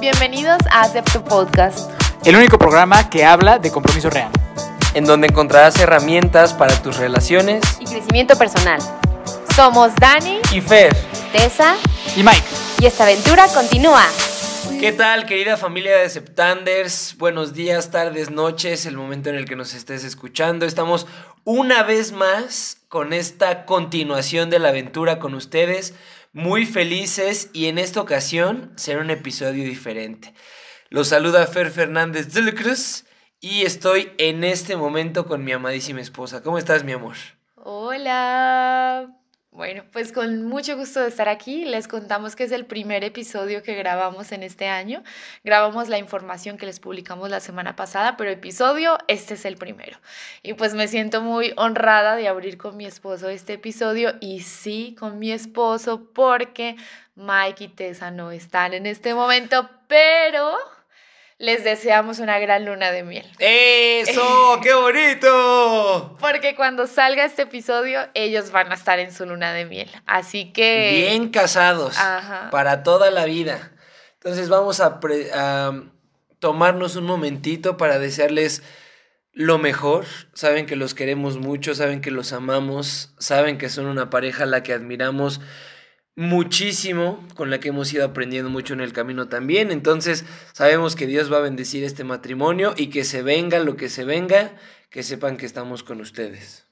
Bienvenidos a Acepto Podcast, el único programa que habla de compromiso real. en donde encontrarás herramientas para tus relaciones y crecimiento personal. Somos Dani, y Fer. Tessa Y Mike, y esta aventura continúa. ¿Qué tal, querida familia de Septanders? Buenos días, tardes, noches, el momento en el que nos estés escuchando. Estamos una vez más con esta continuación de la aventura con ustedes, muy felices y en esta ocasión será un episodio diferente. Los saluda Fer Fernández de la Cruz y estoy en este momento con mi amadísima esposa. ¿Cómo estás, mi amor? Hola. Bueno, pues con mucho gusto de estar aquí. Les contamos que es el primer episodio que grabamos en este año. Grabamos la información que les publicamos la semana pasada, pero episodio, este es el primero. Y pues me siento muy honrada de abrir con mi esposo este episodio y sí, con mi esposo, porque Mike y Tessa no están en este momento, pero les deseamos una gran luna de miel. ¡Eso! ¡Qué bonito! Porque cuando salga este episodio, ellos van a estar en su luna de miel. Así que. Bien casados. Ajá. Para toda la vida. Entonces vamos a, pre- a tomarnos un momentito para desearles lo mejor. Saben que los queremos mucho, saben que los amamos, saben que son una pareja a la que admiramos muchísimo, con la que hemos ido aprendiendo mucho en el camino también. Entonces sabemos que Dios va a bendecir este matrimonio y que se venga lo que se venga, que sepan que estamos con ustedes.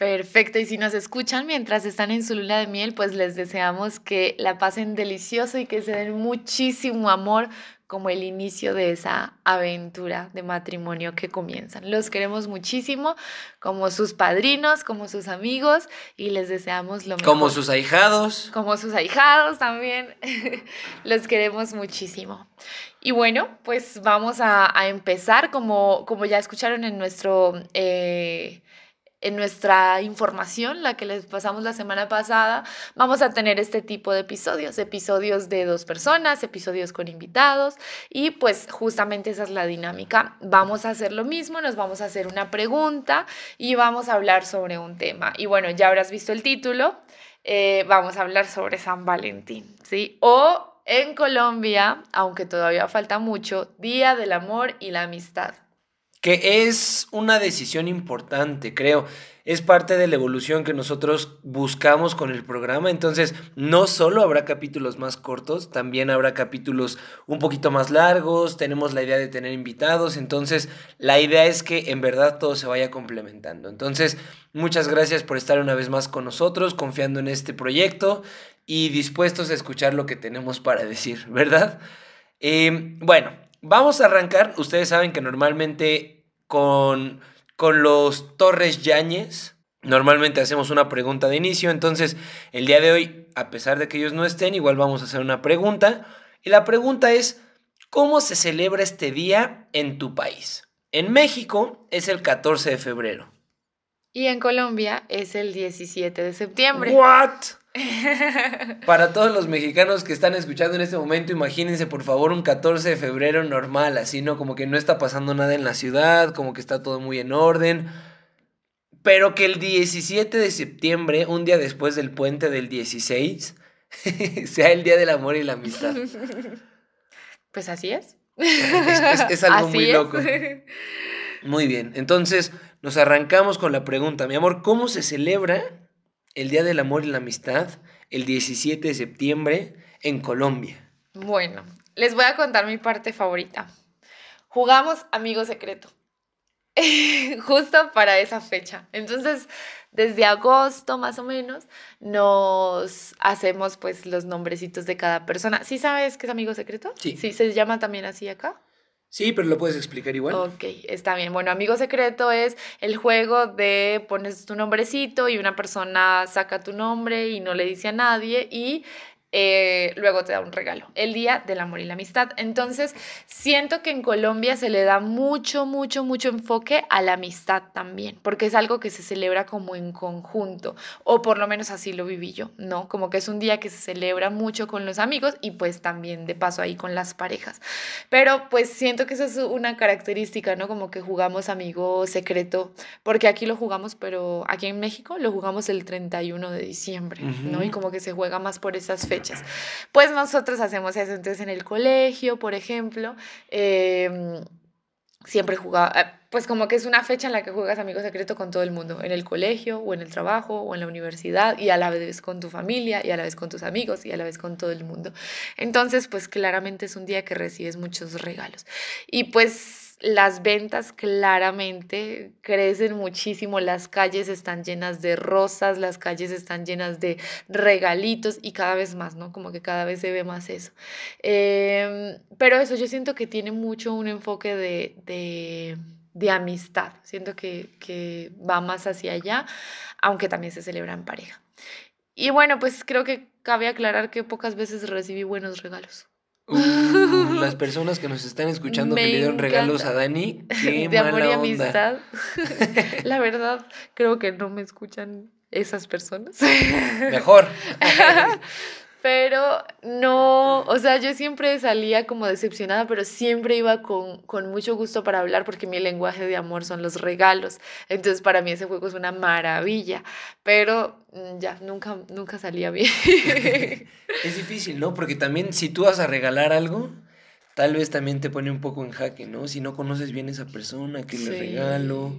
Perfecto, y si nos escuchan mientras están en su luna de miel, pues les deseamos que la pasen delicioso y que se den muchísimo amor como el inicio de esa aventura de matrimonio que comienzan. Los queremos muchísimo como sus padrinos, como sus amigos y les deseamos lo mejor. Como sus ahijados. como sus ahijados también. Los queremos muchísimo. Y bueno, pues vamos a, a empezar, como, como ya escucharon en nuestro... eh, en nuestra información, la que les pasamos la semana pasada, vamos a tener este tipo de episodios, episodios de dos personas, episodios con invitados y pues justamente esa es la dinámica. Vamos a hacer lo mismo, nos vamos a hacer una pregunta y vamos a hablar sobre un tema. Y bueno, ya habrás visto el título, eh, vamos a hablar sobre San Valentín, ¿sí? O en Colombia, aunque todavía falta mucho, Día del Amor y la Amistad. Que es una decisión importante, creo. Es parte de la evolución que nosotros buscamos con el programa. Entonces, no solo habrá capítulos más cortos, también habrá capítulos un poquito más largos. Tenemos la idea de tener invitados. Entonces, la idea es que en verdad todo se vaya complementando. Entonces, muchas gracias por estar una vez más con nosotros, confiando en este proyecto y dispuestos a escuchar lo que tenemos para decir, ¿verdad? Eh, bueno, vamos a arrancar. Ustedes saben que normalmente con, con los Torres Yáñez, normalmente hacemos una pregunta de inicio. Entonces, el día de hoy, a pesar de que ellos no estén, igual vamos a hacer una pregunta. Y la pregunta es, ¿cómo se celebra este día en tu país? En México es el 14 de febrero. Y en Colombia es el 17 de septiembre. ¿What? Para todos los mexicanos que están escuchando en este momento, imagínense por favor un 14 de febrero normal, así, ¿no? Como que no está pasando nada en la ciudad, como que está todo muy en orden. Pero que el 17 de septiembre, un día después del puente del 16, sea el Día del Amor y la Amistad. Pues así es. Es, es- es algo Así muy es. loco. Muy bien, entonces nos arrancamos con la pregunta, mi amor, ¿cómo se celebra el Día del Amor y la Amistad el 17 de septiembre en Colombia? Bueno, les voy a contar mi parte favorita. Jugamos amigo secreto. Justo para esa fecha. Entonces, desde agosto más o menos, nos hacemos pues los nombrecitos de cada persona. ¿Sí sabes qué es amigo secreto? Sí. Sí, se llama también así acá. Sí, pero lo puedes explicar igual. Ok, está bien. Bueno, amigo secreto es el juego de pones tu nombrecito y una persona saca tu nombre y no le dice a nadie y eh, luego te da un regalo. El Día del Amor y la Amistad. Entonces, siento que en Colombia se le da mucho, mucho, mucho enfoque a la amistad también, porque es algo que se celebra como en conjunto, o por lo menos así lo viví yo, ¿no? Como que es un día que se celebra mucho con los amigos y pues también de paso ahí con las parejas. Pero pues siento que eso es una característica, ¿no? Como que jugamos amigo secreto, porque aquí lo jugamos, pero aquí en México lo jugamos el 31 de diciembre, ¿no? Y como que se juega más por esas fechas. Pues nosotros hacemos eso. Entonces, en el colegio, por ejemplo, em, siempre jugaba, eh, pues como que es una fecha en la que juegas amigo secreto con todo el mundo, en el colegio o en el trabajo o en la universidad y a la vez con tu familia y a la vez con tus amigos y a la vez con todo el mundo. Entonces, pues claramente es un día que recibes muchos regalos. Y pues las ventas claramente crecen muchísimo, las calles están llenas de rosas, las calles están llenas de regalitos y cada vez más, ¿no? Como que cada vez se ve más eso. Em, pero eso yo siento que tiene mucho un enfoque de, de, de amistad, siento que, que va más hacia allá, aunque también se celebra en pareja. Y bueno, pues creo que cabe aclarar que pocas veces recibí buenos regalos. Uh, las personas que nos están escuchando que le dieron regalos a Dani, qué de amor y mala onda. amistad. La verdad, creo que no me escuchan esas personas. Mejor. Pero no, o sea, yo siempre salía como decepcionada, pero siempre iba con, con mucho gusto para hablar porque mi lenguaje de amor son los regalos. Entonces, para mí ese juego es una maravilla, pero mm, ya, nunca, nunca salía bien. Es difícil, ¿no? Porque también si tú vas a regalar algo, tal vez también te pone un poco en jaque, ¿no? Si no conoces bien a esa persona, que le Sí. regalo.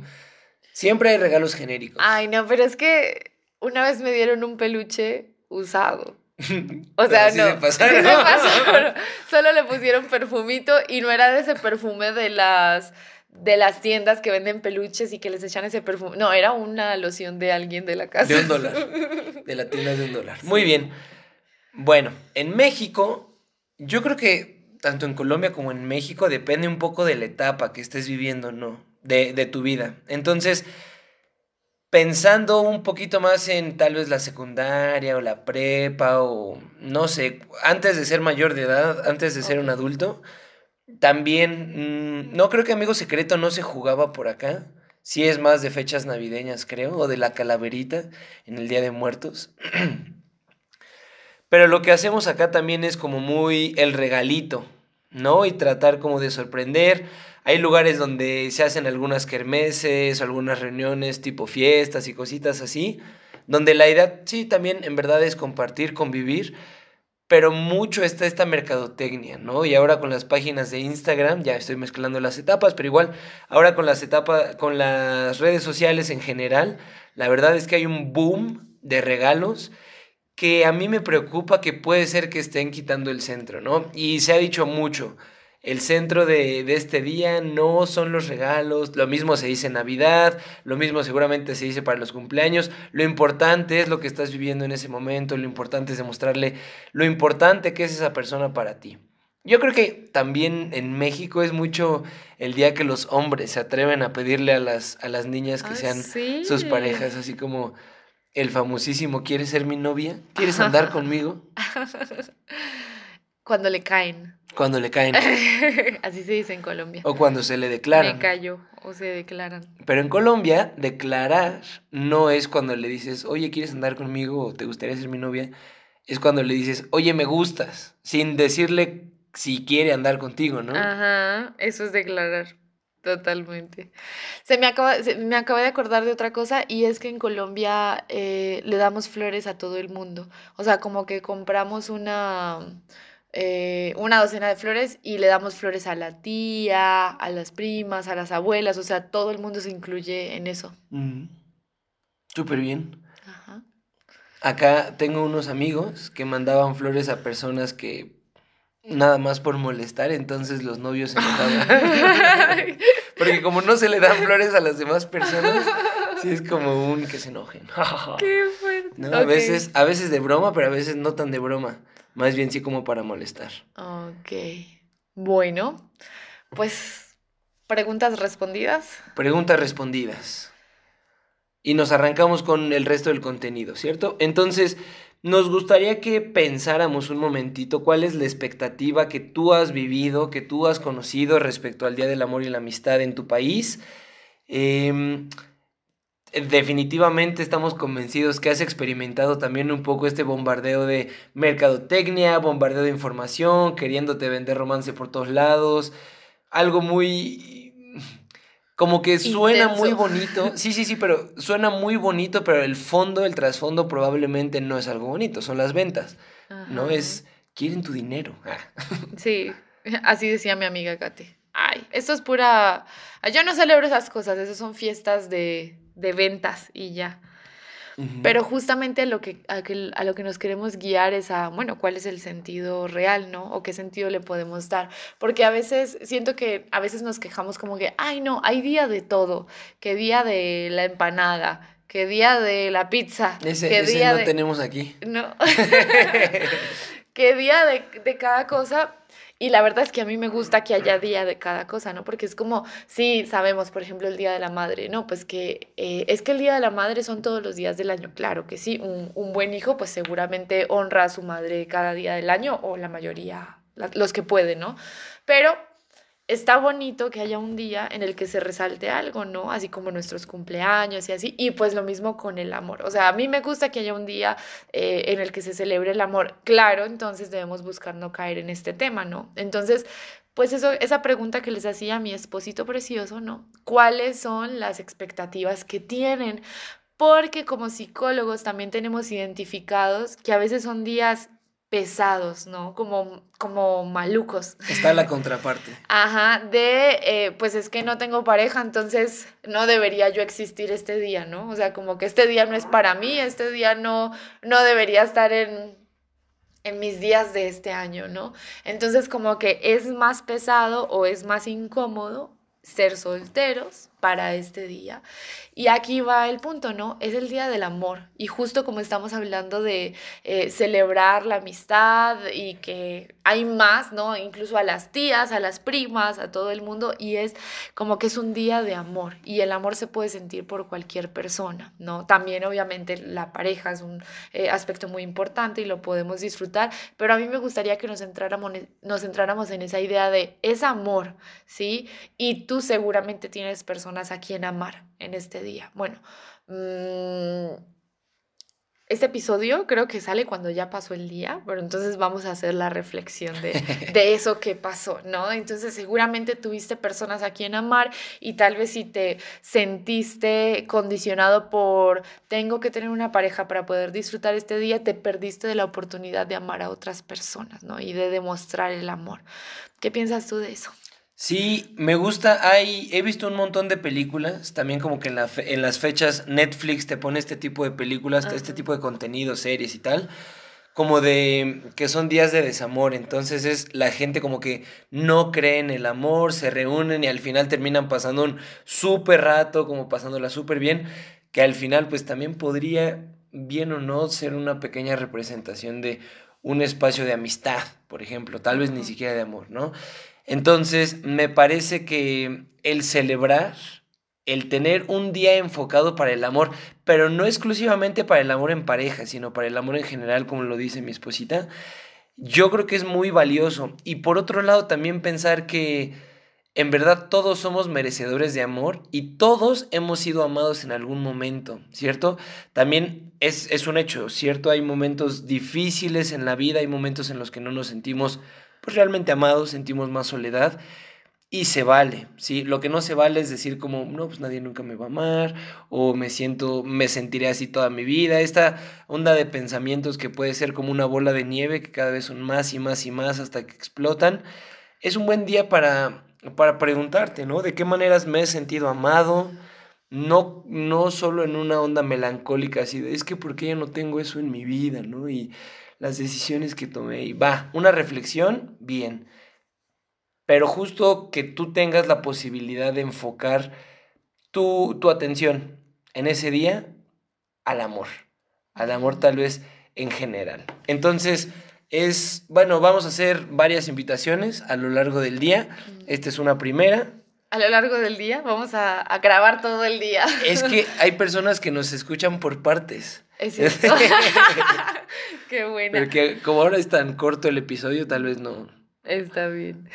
Siempre hay regalos genéricos. Ay, no, pero es que una vez me dieron un peluche usado. O sea, no. se pasaron. sí se pasaron. Solo le pusieron perfumito y no era de ese perfume de las de las tiendas que venden peluches y que les echan ese perfume. No, era una loción de alguien de la casa. De un dólar. De la tienda de un dólar. Muy bien. Bueno, en México, yo creo que tanto en Colombia como en México depende un poco de la etapa que estés viviendo, ¿no? De, de tu vida. Entonces, pensando un poquito más en tal vez la secundaria o la prepa o no sé, antes de ser mayor de edad, antes de ser un adulto, también, mm, no creo que Amigo Secreto no se jugaba por acá. Sí es más de fechas navideñas, creo, o de la calaverita en el Día de Muertos. Pero lo que hacemos acá también es como muy el regalito, ¿no? Y tratar como de sorprender. Hay lugares donde se hacen algunas kermeses, algunas reuniones tipo fiestas y cositas así, donde la idea, sí, también en verdad es compartir, convivir, pero mucho está esta mercadotecnia, ¿no? Y ahora con las páginas de Instagram, ya estoy mezclando las etapas, pero igual, ahora con las etapas, con las redes sociales en general, la verdad es que hay un boom de regalos que a mí me preocupa que puede ser que estén quitando el centro, ¿no? Y se ha dicho mucho, el centro de, de este día no son los regalos, lo mismo se dice en Navidad, lo mismo seguramente se dice para los cumpleaños, lo importante es lo que estás viviendo en ese momento, lo importante es demostrarle lo importante que es esa persona para ti. Yo creo que también en México es mucho el día que los hombres se atreven a pedirle a las, a las niñas que Ah, sean sí. sus parejas, así como el famosísimo ¿Quieres ser mi novia? ¿Quieres andar conmigo? Cuando le caen. Cuando le caen Así se dice en Colombia. o cuando se le declaran. Me cayó o se declaran. Pero en Colombia, declarar no es cuando le dices, oye, ¿quieres andar conmigo o te gustaría ser mi novia? Es cuando le dices, oye, me gustas, sin decirle si quiere andar contigo, ¿no? Ajá, eso es declarar. Totalmente. Se me acaba, se- me acabé de acordar de otra cosa y es que en Colombia eh, le damos flores a todo el mundo. O sea, como que compramos una, eh, una docena de flores y le damos flores a la tía, a las primas, a las abuelas. O sea, todo el mundo se incluye en eso. Mm. Súper bien. Ajá. Acá tengo unos amigos que mandaban flores a personas que nada más por molestar, entonces los novios se enojaban. Porque como no se le dan flores a las demás personas, sí es como un que se enojen. Qué fuerte. ¿No? A veces, a veces de broma, pero a veces no tan de broma. Más bien sí como para molestar. Ok. Bueno, pues preguntas respondidas. Preguntas respondidas. Y nos arrancamos con el resto del contenido, ¿cierto? Entonces, nos gustaría que pensáramos un momentito cuál es la expectativa que tú has vivido, que tú has conocido respecto al Día del Amor y la Amistad en tu país. Em, definitivamente estamos convencidos que has experimentado también un poco este bombardeo de mercadotecnia, bombardeo de información, queriéndote vender romance por todos lados. Algo muy... Como que suena muy bonito. Sí, sí, sí, pero suena muy bonito, pero el fondo, el trasfondo probablemente no es algo bonito, son las ventas. ¿no? Es, quieren tu dinero. Ah. Sí, así decía mi amiga Kate. Ay, esto es pura... Yo no celebro esas cosas, esas son fiestas de, de ventas y ya. Pero justamente lo que, a, que- a lo que nos queremos guiar es a, bueno, cuál es el sentido real, ¿no? O qué sentido le podemos dar. Porque a veces siento que a veces nos quejamos como que, ay, no, hay día de todo, que día de la empanada, que día de la pizza, Ese, que ese día no de... tenemos aquí. No. qué día de, de cada cosa. Y la verdad es que a mí me gusta que haya día de cada cosa, ¿no? Porque es como, sí, sabemos, por ejemplo, el Día de la Madre, ¿no? Pues que eh, es que el Día de la Madre son todos los días del año, claro que sí. Un, un buen hijo, pues seguramente honra a su madre cada día del año, o la mayoría, los que pueden, ¿no? Pero está bonito que haya un día en el que se resalte algo, ¿no? Así como nuestros cumpleaños y así. Y pues lo mismo con el amor. O sea, a mí me gusta que haya un día eh, en el que se celebre el amor. Claro, entonces debemos buscar no caer en este tema, ¿no? Entonces, pues eso, esa pregunta que les hacía a mi esposito precioso, ¿no? ¿Cuáles son las expectativas que tienen? Porque como psicólogos también tenemos identificados que a veces son días pesados, ¿no? Como, como malucos. Está la contraparte. Ajá, de, eh, pues es que no tengo pareja, entonces no debería yo existir este día, ¿no? O sea, como que este día no es para mí, este día no, no debería estar en, en mis días de este año, ¿no? Entonces como que es más pesado o es más incómodo ser solteros para este día. Y aquí va el punto, ¿no? Es el día del amor. Y justo como estamos hablando de eh, celebrar la amistad y que hay más, ¿no? Incluso a las tías, a las primas, a todo el mundo. Y es como que es un día de amor. Y el amor se puede sentir por cualquier persona, ¿no? También obviamente la pareja es un eh, aspecto muy importante y lo podemos disfrutar. Pero a mí me gustaría que nos entráramos, nos entráramos en esa idea de es amor, ¿sí? Y tú seguramente tienes personas a quien amar en este día. Bueno, mm, este episodio creo que sale cuando ya pasó el día, pero entonces vamos a hacer la reflexión de, de eso que pasó, ¿no? Entonces seguramente tuviste personas a quien amar y tal vez si te sentiste condicionado por tengo que tener una pareja para poder disfrutar este día, te perdiste de la oportunidad de amar a otras personas, ¿no? Y de demostrar el amor. ¿Qué piensas tú de eso? Sí, me gusta. Hay, he visto un montón de películas. También como que en, la fe- en las fechas Netflix te pone este tipo de películas, este tipo de contenido, series y tal. Como de que son días de desamor. Entonces es la gente como que no cree en el amor, se reúnen y al final terminan pasando un súper rato, como pasándola súper bien. Que al final pues también podría, bien o no, ser una pequeña representación de un espacio de amistad, por ejemplo. Tal vez ni siquiera de amor, ¿no? Entonces, me parece que el celebrar, el tener un día enfocado para el amor, pero no exclusivamente para el amor en pareja, sino para el amor en general, como lo dice mi esposita, yo creo que es muy valioso. Y por otro lado, también pensar que en verdad todos somos merecedores de amor y todos hemos sido amados en algún momento, ¿cierto? También es, es un hecho, ¿cierto? Hay momentos difíciles en la vida, hay momentos en los que no nos sentimos pues realmente amados, sentimos más soledad y se vale, ¿sí? Lo que no se vale es decir como, no, pues nadie nunca me va a amar o me siento, me sentiré así toda mi vida. Esta onda de pensamientos que puede ser como una bola de nieve que cada vez son más y más y más hasta que explotan. Es un buen día para, para preguntarte, ¿no? ¿De qué maneras me he sentido amado? No, no solo en una onda melancólica así de, es que ¿por qué yo no tengo eso en mi vida, ¿no? Y las decisiones que tomé. Y va, una reflexión, bien. Pero justo que tú tengas la posibilidad de enfocar tu, tu atención en ese día al amor. Al amor tal vez en general. Entonces, es, bueno, vamos a hacer varias invitaciones a lo largo del día. Esta es una primera. A lo largo del día vamos a, a grabar todo el día. Es que hay personas que nos escuchan por partes. Es cierto. Qué buena. Porque como ahora es tan corto el episodio, tal vez no. Está bien.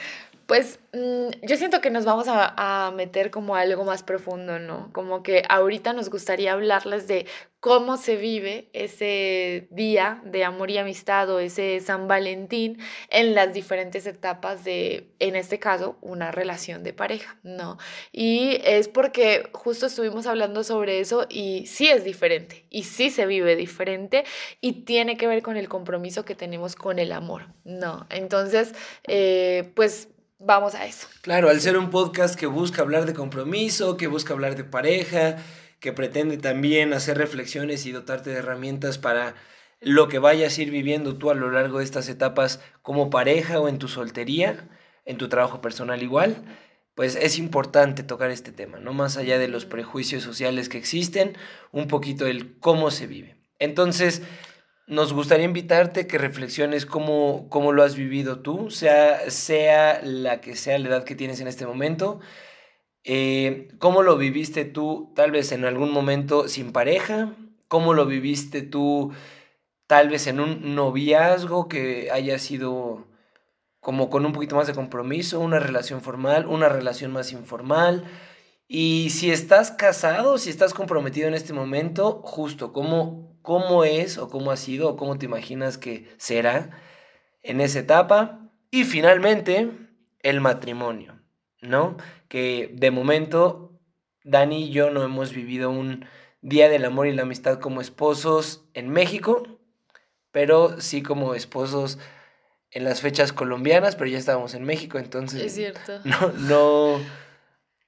Pues mm, yo siento que nos vamos a, a, meter como algo más profundo, ¿no? Como que ahorita nos gustaría hablarles de cómo se vive ese día de amor y amistad o ese San Valentín en las diferentes etapas de, en este caso, una relación de pareja, ¿no? Y es porque justo estuvimos hablando sobre eso y sí es diferente y sí se vive diferente y tiene que ver con el compromiso que tenemos con el amor, ¿no? Entonces, eh, pues vamos a eso. Claro, al ser un podcast que busca hablar de compromiso, que busca hablar de pareja, que pretende también hacer reflexiones y dotarte de herramientas para lo que vayas a ir viviendo tú a lo largo de estas etapas como pareja o en tu soltería, en tu trabajo personal igual, pues es importante tocar este tema, no más allá de los prejuicios sociales que existen, un poquito el cómo se vive. Entonces, nos gustaría invitarte que reflexiones cómo, cómo lo has vivido tú, sea, sea la que sea la edad que tienes en este momento. Eh, ¿Cómo lo viviste tú tal vez en algún momento sin pareja? ¿Cómo lo viviste tú tal vez en un noviazgo que haya sido como con un poquito más de compromiso, una relación formal, una relación más informal? Y si estás casado, si estás comprometido en este momento, justo, ¿cómo, cómo es o cómo ha sido o cómo te imaginas que será en esa etapa. Y finalmente, el matrimonio, ¿no? Que de momento Dani y yo no hemos vivido un Día del Amor y la Amistad como esposos en México, pero sí como esposos en las fechas colombianas, pero ya estábamos en México, entonces... Es cierto. No, no,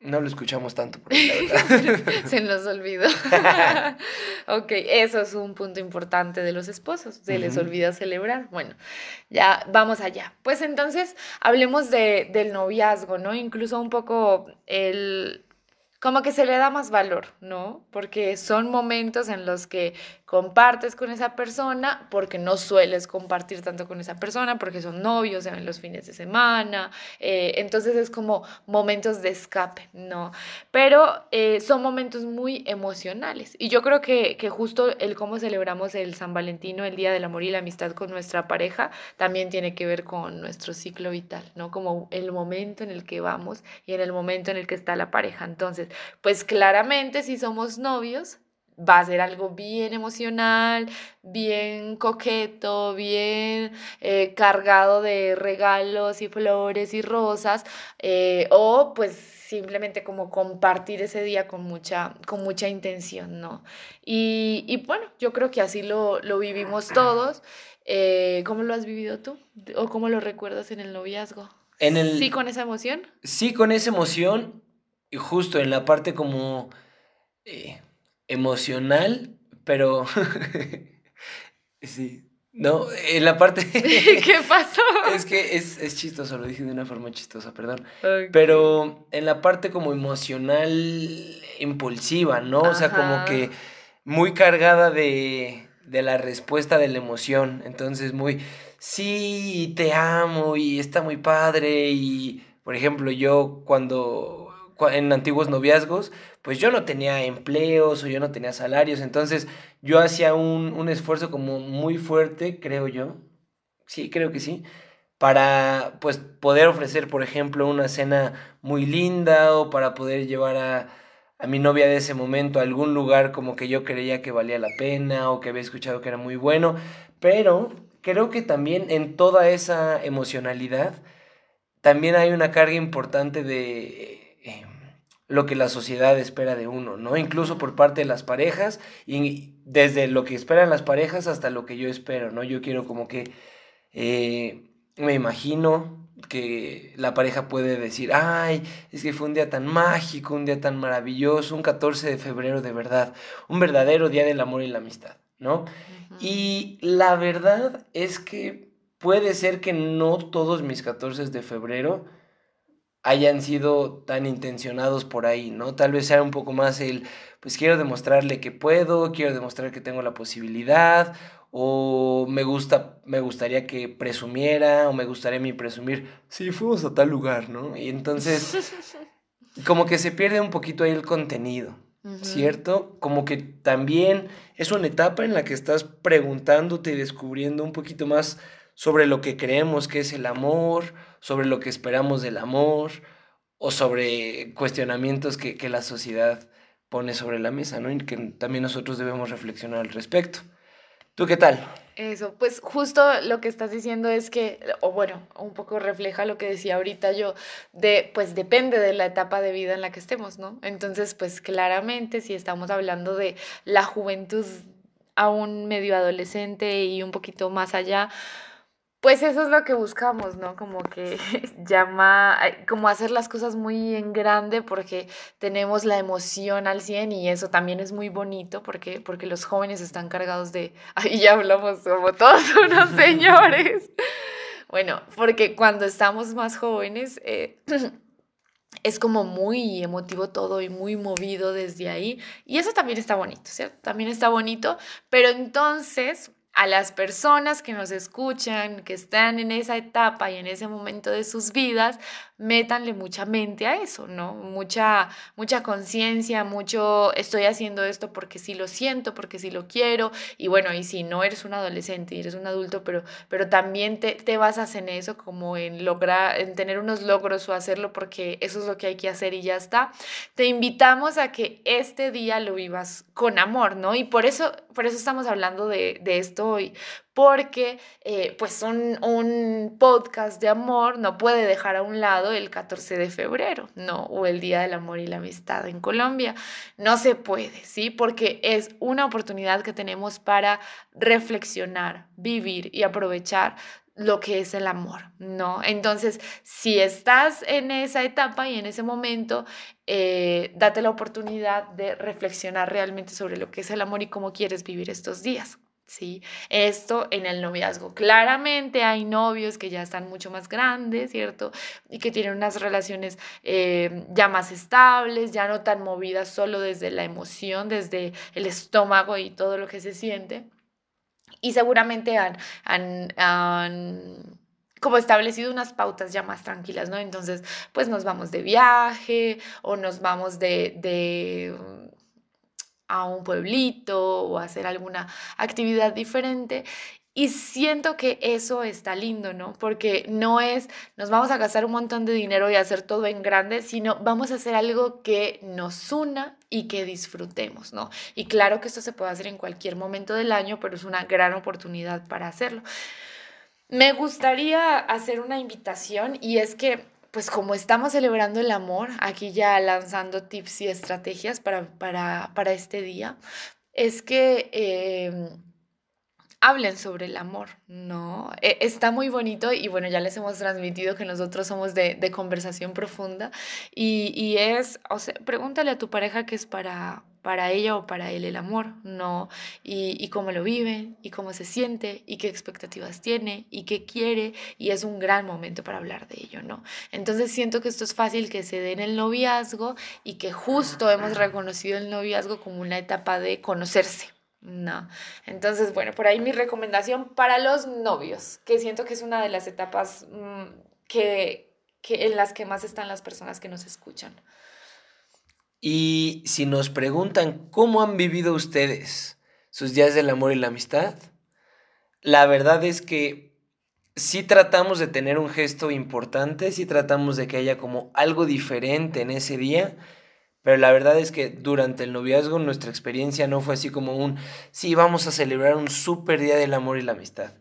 no lo escuchamos tanto por ahí, Se nos olvidó. ok, eso es un punto importante de los esposos. Se les olvida celebrar. Bueno, ya vamos allá. Pues entonces hablemos de, del noviazgo, ¿no? Incluso un poco el, como que se le da más valor, ¿no? Porque son momentos en los que compartes con esa persona, porque no sueles compartir tanto con esa persona, porque son novios, se ven los fines de semana, eh, entonces es como momentos de escape, ¿no? Pero eh, son momentos muy emocionales y yo creo que, que justo el cómo celebramos el San Valentino, el Día del Amor y la Amistad con nuestra pareja, también tiene que ver con nuestro ciclo vital, ¿no? Como el momento en el que vamos y en el momento en el que está la pareja. Entonces, pues claramente si somos novios, va a ser algo bien emocional, bien coqueto, bien eh, cargado de regalos y flores y rosas, eh, o pues simplemente como compartir ese día con mucha, con mucha intención, ¿no? Y, bueno, yo creo que así lo, vivimos todos. Eh, ¿Cómo lo has vivido tú? ¿O cómo lo recuerdas en el noviazgo? En el... ¿Sí con esa emoción? Sí, con esa emoción y justo en la parte como emocional, pero sí. No, en la parte... ¿Qué pasó? es que es, es, chistoso, lo dije de una forma chistosa, perdón. Pero en la parte como emocional, impulsiva, ¿no? O sea, como que muy cargada de, de la respuesta de la emoción. Entonces, muy, sí, te amo y está muy padre. Y, por ejemplo, yo cuando en antiguos noviazgos, pues yo no tenía empleos o yo no tenía salarios, entonces yo hacía un, esfuerzo como muy fuerte, creo yo, sí, creo que sí, para pues poder ofrecer, por ejemplo, una cena muy linda o para poder llevar a, a mi novia de ese momento a algún lugar como que yo creía que valía la pena o que había escuchado que era muy bueno, pero creo que también en toda esa emocionalidad, también hay una carga importante de lo que la sociedad espera de uno, ¿no? Incluso por parte de las parejas y desde lo que esperan las parejas hasta lo que yo espero, ¿no? Yo quiero como que eh, me imagino que la pareja puede decir, ay, es que fue un día tan mágico, un día tan maravilloso, un 14 de febrero de verdad, un verdadero día del amor y la amistad, ¿no? Y la verdad es que puede ser que no todos mis 14 de febrero hayan sido tan intencionados por ahí, ¿no? Tal vez sea un poco más el, pues quiero demostrarle que puedo, quiero demostrar que tengo la posibilidad, o me gusta, me gustaría que presumiera, o me gustaría mí presumir, sí, fuimos a tal lugar, ¿no? Y entonces, como que se pierde un poquito ahí el contenido, ¿cierto? Como que también es una etapa en la que estás preguntándote y descubriendo un poquito más sobre lo que creemos que es el amor, sobre lo que esperamos del amor o sobre cuestionamientos que, que la sociedad pone sobre la mesa, ¿no? Y que también nosotros debemos reflexionar al respecto. ¿Tú qué tal? Eso, pues justo lo que estás diciendo es que, o bueno, un poco refleja lo que decía ahorita yo, de, pues depende de la etapa de vida en la que estemos, ¿no? Entonces, pues claramente si estamos hablando de la juventud aún medio adolescente y un poquito más allá, pues eso es lo que buscamos, ¿no? Como que llama, como hacer las cosas muy en grande porque tenemos la emoción al 100 y eso también es muy bonito porque, porque los jóvenes están cargados de, ahí ya hablamos como todos unos señores. Bueno, porque cuando estamos más jóvenes... Eh, es como muy emotivo todo y muy movido desde ahí. Y eso también está bonito, ¿cierto? También está bonito, pero entonces a las personas que nos escuchan, que están en esa etapa y en ese momento de sus vidas, métanle mucha mente a eso, ¿no? Mucha, mucha conciencia, mucho estoy haciendo esto porque sí lo siento, porque sí lo quiero, y bueno, y si no eres un adolescente y eres un adulto, pero, pero también te, te basas en eso, como en lograr, en tener unos logros o hacerlo porque eso es lo que hay que hacer y ya está. Te invitamos a que este día lo vivas con amor, ¿no? Y por eso, por eso estamos hablando de, de esto porque eh, pues un, un, podcast de amor no puede dejar a un lado el 14 de febrero, ¿no? O el Día del Amor y la Amistad en Colombia. No se puede, ¿sí? Porque es una oportunidad que tenemos para reflexionar, vivir y aprovechar lo que es el amor, ¿no? Entonces, si estás en esa etapa y en ese momento, eh, date la oportunidad de reflexionar realmente sobre lo que es el amor y cómo quieres vivir estos días. ¿Sí? Esto en el noviazgo. Claramente hay novios que ya están mucho más grandes, ¿cierto? Y que tienen unas relaciones eh, ya más estables, ya no tan movidas solo desde la emoción, desde el estómago y todo lo que se siente. Y seguramente han, han, como establecido unas pautas ya más tranquilas, ¿no? Entonces, pues nos vamos de viaje o nos vamos de, de a un pueblito o hacer alguna actividad diferente. Y siento que eso está lindo, ¿no? Porque no es, nos vamos a gastar un montón de dinero y hacer todo en grande, sino vamos a hacer algo que nos una y que disfrutemos, ¿no? Y claro que esto se puede hacer en cualquier momento del año, pero es una gran oportunidad para hacerlo. Me gustaría hacer una invitación y es que pues como estamos celebrando el amor, aquí ya lanzando tips y estrategias para, para, este día, es que em, hablen sobre el amor, ¿no? E, está muy bonito y bueno, ya les hemos transmitido que nosotros somos de, de conversación profunda y, y, es, o sea, pregúntale a tu pareja qué es para, para ella o para él el amor, ¿no? Y, y, cómo lo vive, y cómo se siente, y qué expectativas tiene, y qué quiere, y es un gran momento para hablar de ello, ¿no? Entonces siento que esto es fácil que se dé en el noviazgo y que justo hemos reconocido el noviazgo como una etapa de conocerse, no. Entonces, bueno, por ahí mi recomendación para los novios, que siento que es una de las etapas mm, que, que, en las que más están las personas que nos escuchan. Y si nos preguntan cómo han vivido ustedes sus días del amor y la amistad, la verdad es que sí tratamos de tener un gesto importante, sí tratamos de que haya como algo diferente en ese día, pero la verdad es que durante el noviazgo nuestra experiencia no fue así como un, sí, vamos a celebrar un super día del amor y la amistad.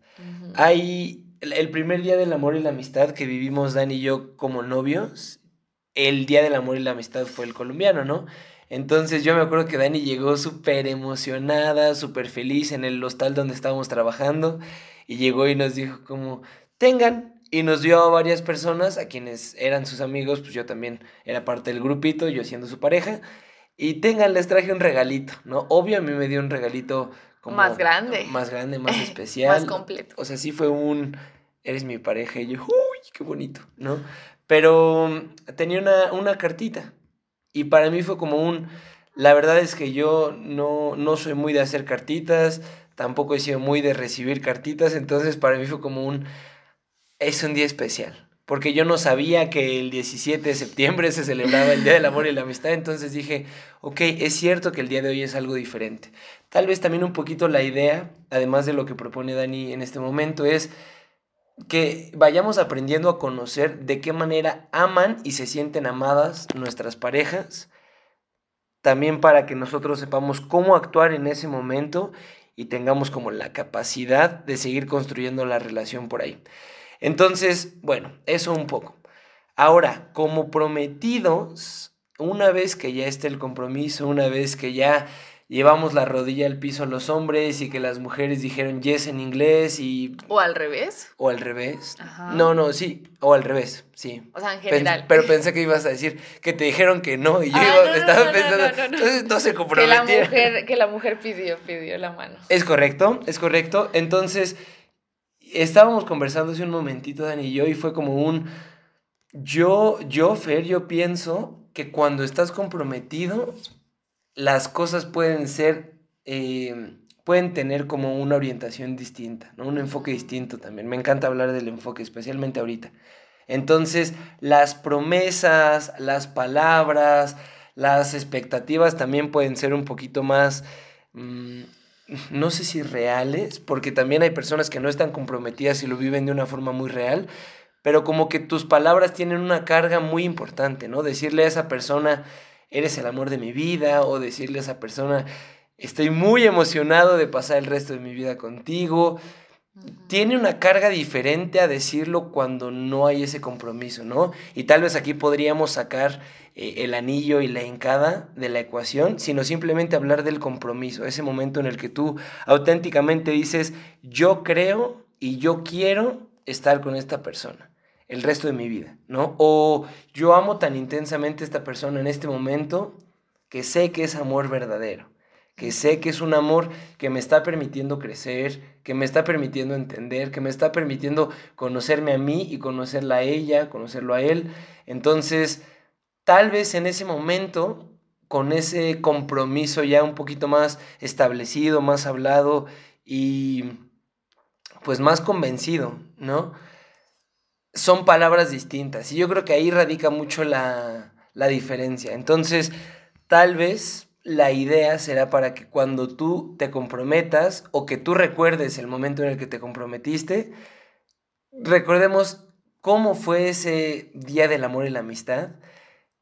Hay el primer día del amor y la amistad que vivimos Dan y yo como novios, el Día del Amor y la Amistad fue el colombiano, ¿no? Entonces yo me acuerdo que Dani llegó súper emocionada, súper feliz en el hostal donde estábamos trabajando y llegó y nos dijo como, tengan, y nos dio a varias personas, a quienes eran sus amigos, pues yo también era parte del grupito, yo siendo su pareja, y tengan, les traje un regalito, ¿no? Obvio a mí me dio un regalito como... Más grande. Más grande, más especial. más completo. O sea, sí fue un, eres mi pareja, y yo, uy, qué bonito, ¿no? Pero tenía una, cartita. Y para mí fue como un... La verdad es que yo no, no soy muy de hacer cartitas, tampoco he sido muy de recibir cartitas, entonces para mí fue como un... Es un día especial, porque yo no sabía que el 17 de septiembre se celebraba el Día del Amor y la Amistad, entonces dije, ok, es cierto que el día de hoy es algo diferente. Tal vez también un poquito la idea, además de lo que propone Dani en este momento, es que vayamos aprendiendo a conocer de qué manera aman y se sienten amadas nuestras parejas, también para que nosotros sepamos cómo actuar en ese momento y tengamos como la capacidad de seguir construyendo la relación por ahí. Entonces, bueno, eso un poco. Ahora, como prometidos, una vez que ya esté el compromiso, una vez que ya llevamos la rodilla al piso a los hombres y que las mujeres dijeron yes en inglés y... O al revés. O al revés. No, no, sí, o al revés, sí. O sea, en general. pero pensé que ibas a decir que te dijeron que no y yo ah, estaba pensando, entonces no se comprometieron. Que la, mujer, que la mujer pidió, pidió la mano. Es correcto, es correcto. Entonces, estábamos conversando hace un momentito, Dani y yo, y fue como un... Yo, yo, Fer, yo pienso que cuando estás comprometido las cosas pueden ser, eh, pueden tener como una orientación distinta, ¿no? un enfoque distinto también. Me encanta hablar del enfoque, especialmente ahorita. Entonces, las promesas, las palabras, las expectativas también pueden ser un poquito más, mm, no sé si reales, porque también hay personas que no están comprometidas y lo viven de una forma muy real, pero como que tus palabras tienen una carga muy importante, ¿no? Decirle a esa persona, eres el amor de mi vida o decirle a esa persona, estoy muy emocionado de pasar el resto de mi vida contigo. Tiene una carga diferente a decirlo cuando no hay ese compromiso, ¿no? Y tal vez aquí podríamos sacar eh, el anillo y la encada de la ecuación, sino simplemente hablar del compromiso, ese momento en el que tú auténticamente dices, yo creo y yo quiero estar con esta persona el resto de mi vida, ¿no? O yo amo tan intensamente a esta persona en este momento que sé que es amor verdadero, que sé que es un amor que me está permitiendo crecer, que me está permitiendo entender, que me está permitiendo conocerme a mí y conocerla a ella, conocerlo a él. Entonces, tal vez en ese momento, con ese compromiso ya un poquito más establecido, más hablado y pues más convencido, ¿no? Son palabras distintas. Y yo creo que ahí radica mucho la, diferencia. Entonces, tal vez la idea será para que cuando tú te comprometas o que tú recuerdes el momento en el que te comprometiste, recordemos cómo fue ese día del amor y la amistad,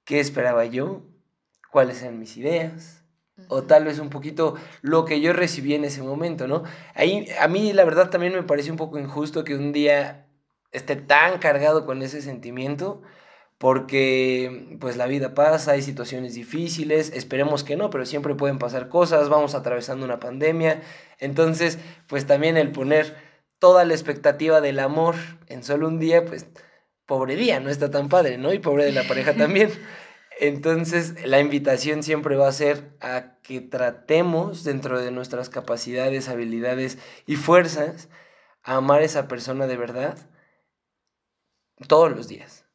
qué esperaba yo, cuáles eran mis ideas, o tal vez un poquito lo que yo recibí en ese momento, ¿no? Ahí a mí la verdad también me parece un poco injusto que un día esté tan cargado con ese sentimiento porque pues la vida pasa, hay situaciones difíciles, esperemos que no, pero siempre pueden pasar cosas, vamos atravesando una pandemia, entonces pues también el poner toda la expectativa del amor en solo un día, pues pobre día, no está tan padre, ¿no? Y pobre de la pareja también. Entonces la invitación siempre va a ser a que tratemos dentro de nuestras capacidades, habilidades y fuerzas a amar a esa persona de verdad todos los días.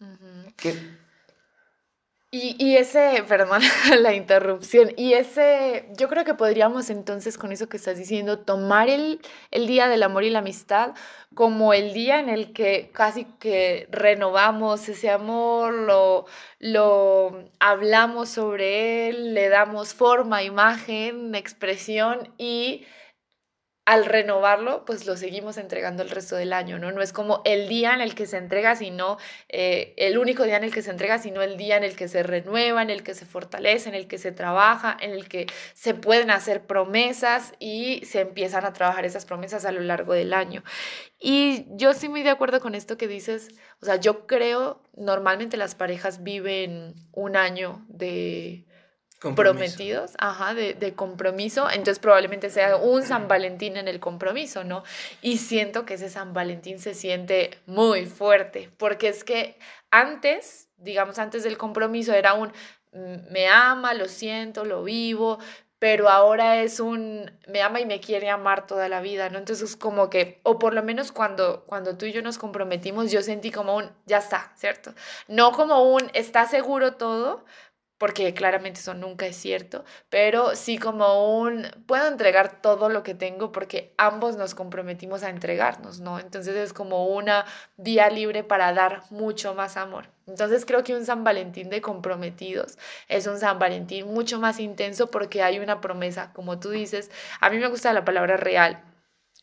Y, ese, perdón la interrupción, y ese, yo creo que podríamos entonces con eso que estás diciendo, tomar el, el día del amor y la amistad como el día en el que casi que renovamos ese amor, lo, lo hablamos sobre él, le damos forma, imagen, expresión y al renovarlo, pues lo seguimos entregando el resto del año, ¿no? No es como el día en el que se entrega, sino eh, el único día en el que se entrega, sino el día en el que se renueva, en el que se fortalece, en el que se trabaja, en el que se pueden hacer promesas y se empiezan a trabajar esas promesas a lo largo del año. Y yo estoy muy de acuerdo con esto que dices, o sea, yo creo, normalmente las parejas viven un año de prometidos, ajá, de, de, compromiso, entonces probablemente sea un San Valentín en el compromiso, ¿no? Y siento que ese San Valentín se siente muy fuerte, porque es que antes, digamos, antes del compromiso era un me ama, lo siento, lo vivo, pero ahora es un me ama y me quiere amar toda la vida, ¿no? Entonces es como que, o por lo menos cuando, cuando tú y yo nos comprometimos, yo sentí como un ya está, ¿cierto? No como un está seguro todo, porque claramente eso nunca es cierto, pero sí como un, puedo entregar todo lo que tengo porque ambos nos comprometimos a entregarnos, ¿no? Entonces es como una vía libre para dar mucho más amor. Entonces creo que un San Valentín de comprometidos es un San Valentín mucho más intenso porque hay una promesa, como tú dices, a mí me gusta la palabra real,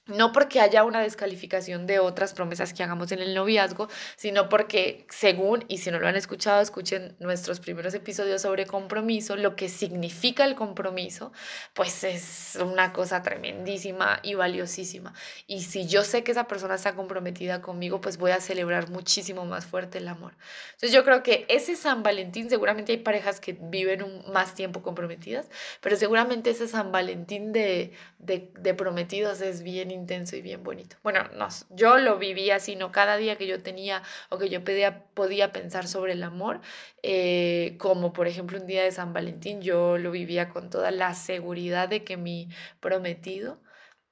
no porque haya una descalificación de otras promesas que hagamos en el noviazgo, sino porque según, y si no lo han escuchado, escuchen nuestros primeros episodios sobre compromiso, lo que significa el compromiso, pues es una cosa tremendísima y valiosísima. Y si yo sé que esa persona está comprometida conmigo, pues voy a celebrar muchísimo más fuerte el amor. Entonces yo creo que ese San Valentín, seguramente hay parejas que viven más tiempo comprometidas, pero seguramente ese San Valentín de, de, de prometidos es bien intenso y bien bonito. Bueno, no, yo lo vivía así, no cada día que yo tenía o que yo podía, podía pensar sobre el amor, eh, como por ejemplo un día de San Valentín, yo lo vivía con toda la seguridad de que mi prometido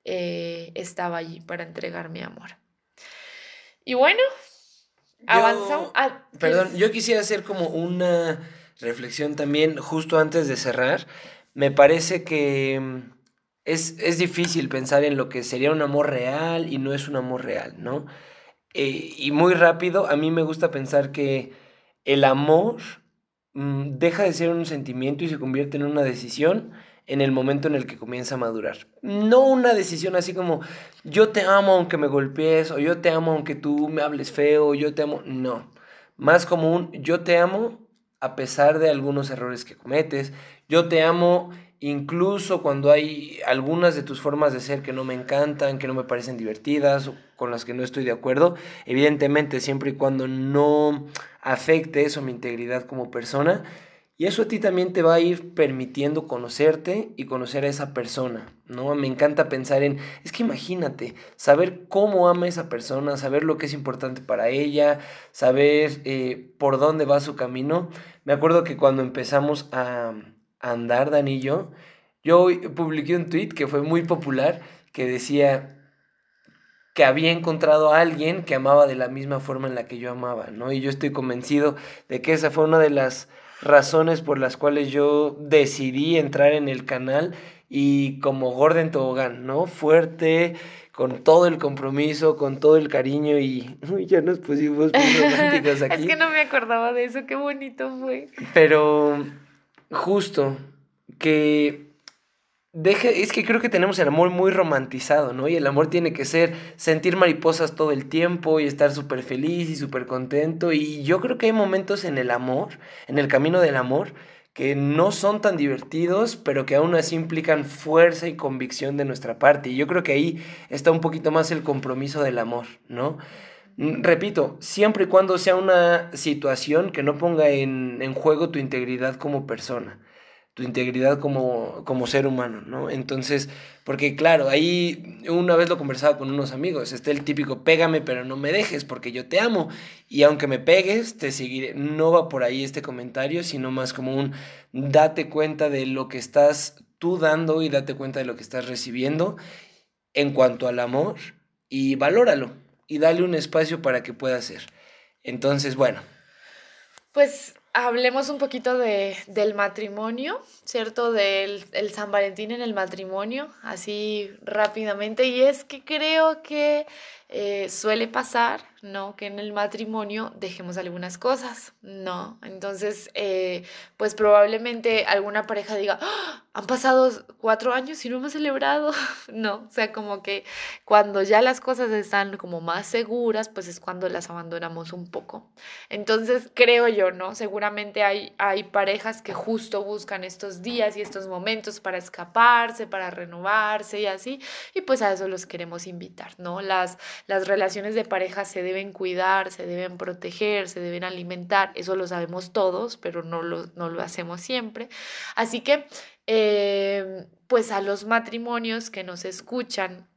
eh, estaba allí para entregar mi amor. Y bueno, avanzamos. perdón, yo quisiera hacer como una reflexión también justo antes de cerrar. Me parece que es, difícil pensar en lo que sería un amor real y no es un amor real, ¿no? Eh, y muy rápido, a mí me gusta pensar que el amor mm, deja de ser un sentimiento y se convierte en una decisión en el momento en el que comienza a madurar. No una decisión así como yo te amo aunque me golpees o yo te amo aunque tú me hables feo, o yo te amo, no. Más como un yo te amo a pesar de algunos errores que cometes, yo te amo incluso cuando hay algunas de tus formas de ser que no me encantan, que no me parecen divertidas o con las que no estoy de acuerdo, evidentemente siempre y cuando no afecte eso mi integridad como persona, y eso a ti también te va a ir permitiendo conocerte y conocer a esa persona, ¿no? Me encanta pensar en, es que imagínate, saber cómo ama esa persona, saber lo que es importante para ella, saber eh, por dónde va su camino. Me acuerdo que cuando empezamos a andar, Dan y yo, yo publiqué un tweet que fue muy popular que decía que había encontrado a alguien que amaba de la misma forma en la que yo amaba, ¿no? Y yo estoy convencido de que esa fue una de las razones por las cuales yo decidí entrar en el canal y como Gordon Tobogán, ¿no? Fuerte, con todo el compromiso, con todo el cariño y ya nos pusimos muy románticos aquí. es que no me acordaba de eso, qué bonito fue. Pero justo, que deje, es que creo que tenemos el amor muy romantizado, ¿no? Y el amor tiene que ser sentir mariposas todo el tiempo y estar súper feliz y súper contento. Y yo creo que hay momentos en el amor, en el camino del amor, que no son tan divertidos, pero que aún así implican fuerza y convicción de nuestra parte. Y yo creo que ahí está un poquito más el compromiso del amor, ¿no? Mm, repito, siempre y cuando sea una situación que no ponga en, en juego tu integridad como persona, tu integridad como, como ser humano, ¿no? Entonces, porque claro, ahí una vez lo conversaba con unos amigos, está el típico pégame pero no me dejes porque yo te amo y aunque me pegues, te seguiré. No va por ahí este comentario, sino más como un date cuenta de lo que estás tú dando y date cuenta de lo que estás recibiendo en cuanto al amor y valóralo y dale un espacio para que pueda ser. Entonces, bueno. Pues hablemos un poquito de, del matrimonio, ¿cierto? Del el San Valentín en el matrimonio, así rápidamente. Y es que creo que eh, suele pasar, ¿no? Que en el matrimonio dejemos algunas cosas, ¿no? Entonces, eh, pues probablemente alguna pareja diga, ¡Ah! han pasado cuatro años y no hemos celebrado, ¿no? O sea, como que cuando ya las cosas están como más seguras, pues es cuando las abandonamos un poco. Entonces, creo yo, ¿no? Seguramente hay, hay parejas que justo buscan estos días y estos momentos para escaparse, para renovarse y así, y pues a eso los queremos invitar, ¿no? Las las relaciones de pareja se deben cuidar, se deben proteger, se deben alimentar. Eso lo sabemos todos, pero no lo, no lo hacemos siempre. Así que, em, pues a los matrimonios que nos escuchan,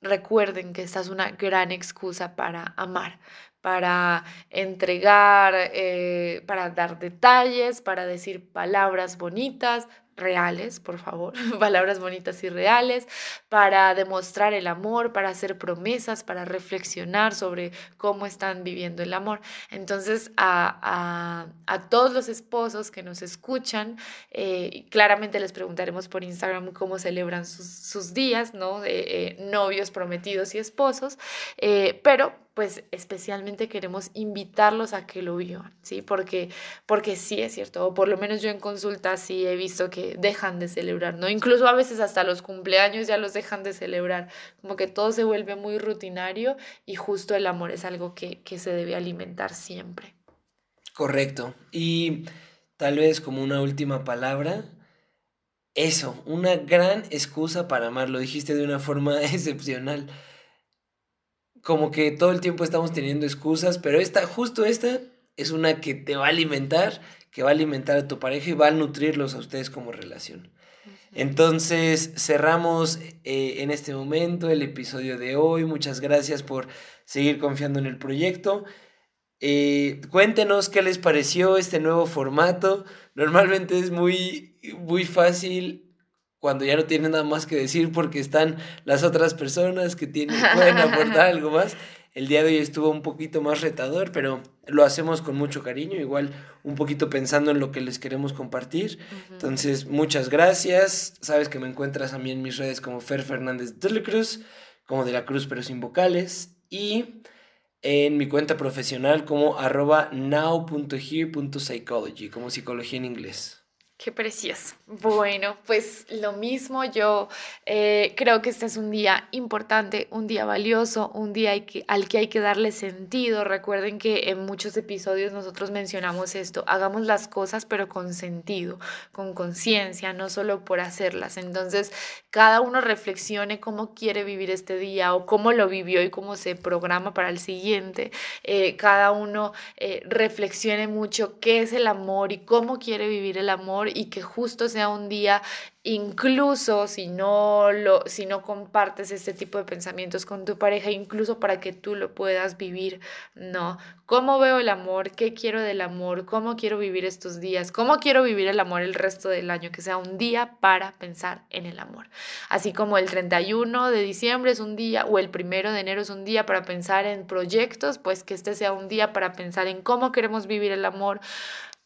recuerden que esta es una gran excusa para amar, para entregar, eh, para dar detalles, para decir palabras bonitas, reales, por favor, palabras bonitas y reales, para demostrar el amor, para hacer promesas, para reflexionar sobre cómo están viviendo el amor. Entonces, a, todos los esposos que nos escuchan, eh, claramente les preguntaremos por Instagram cómo celebran sus, días, ¿no? Eh, novios, prometidos y esposos, eh, pero pues especialmente queremos invitarlos a que lo vivan, ¿sí? Porque, porque sí es cierto, o por lo menos yo en consulta sí he visto que dejan de celebrar, ¿no? Incluso a veces hasta los cumpleaños ya los dejan de celebrar, como que todo se vuelve muy rutinario y justo el amor es algo que, que se debe alimentar siempre. Correcto. Y tal vez como una última palabra, eso, una gran excusa para amar, lo dijiste de una forma excepcional. Como que todo el tiempo estamos teniendo excusas, pero esta, justo esta, es una que te va a alimentar, que va a alimentar a tu pareja y va a nutrirlos a ustedes como relación. Entonces cerramos eh, en este momento el episodio de hoy. Muchas gracias por seguir confiando en el proyecto. Eh, cuéntenos qué les pareció este nuevo formato. Normalmente es muy, muy fácil cuando ya no tienen nada más que decir porque están las otras personas que tienen, pueden aportar algo más. El día de hoy estuvo un poquito más retador, pero lo hacemos con mucho cariño, igual un poquito pensando en lo que les queremos compartir. Entonces, muchas gracias. Sabes que me encuentras a mí en mis redes como Fer Fernández de la Cruz, como de la Cruz pero sin vocales. Y en mi cuenta profesional como arroba now.here.psychology, como psicología en inglés. Qué precioso. Bueno, pues lo mismo, yo eh, creo que este es un día importante, un día valioso, un día al que hay que darle sentido. Recuerden que en muchos episodios nosotros mencionamos esto, hagamos las cosas pero con sentido, con conciencia, no solo por hacerlas. Entonces, cada uno reflexione cómo quiere vivir este día o cómo lo vivió y cómo se programa para el siguiente. Eh, cada uno eh, reflexione mucho qué es el amor y cómo quiere vivir el amor y que justo sea un día, incluso si no, lo, si no compartes este tipo de pensamientos con tu pareja, incluso para que tú lo puedas vivir, ¿no? ¿Cómo veo el amor? ¿Qué quiero del amor? ¿Cómo quiero vivir estos días? ¿Cómo quiero vivir el amor el resto del año? Que sea un día para pensar en el amor. Así como el 31 de diciembre es un día o el primero de enero es un día para pensar en proyectos, pues que este sea un día para pensar en cómo queremos vivir el amor,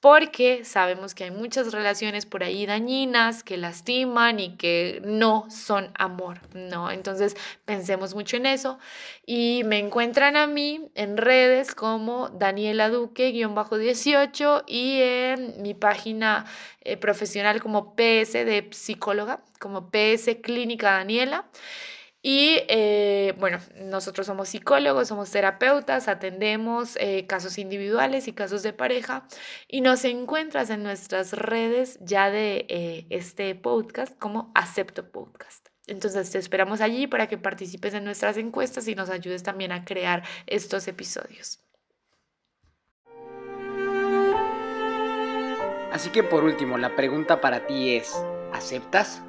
porque sabemos que hay muchas relaciones por ahí dañinas que lastiman y que no son amor, ¿no? Entonces pensemos mucho en eso y me encuentran a mí en redes como Daniela Duque-18 y en mi página eh, profesional como PS de psicóloga, como PS Clínica Daniela. Y eh, bueno, nosotros somos psicólogos, somos terapeutas, atendemos eh, casos individuales y casos de pareja y nos encuentras en nuestras redes ya de eh, este podcast como Acepto Podcast. Entonces te esperamos allí para que participes en nuestras encuestas y nos ayudes también a crear estos episodios. Así que por último, la pregunta para ti es, ¿aceptas?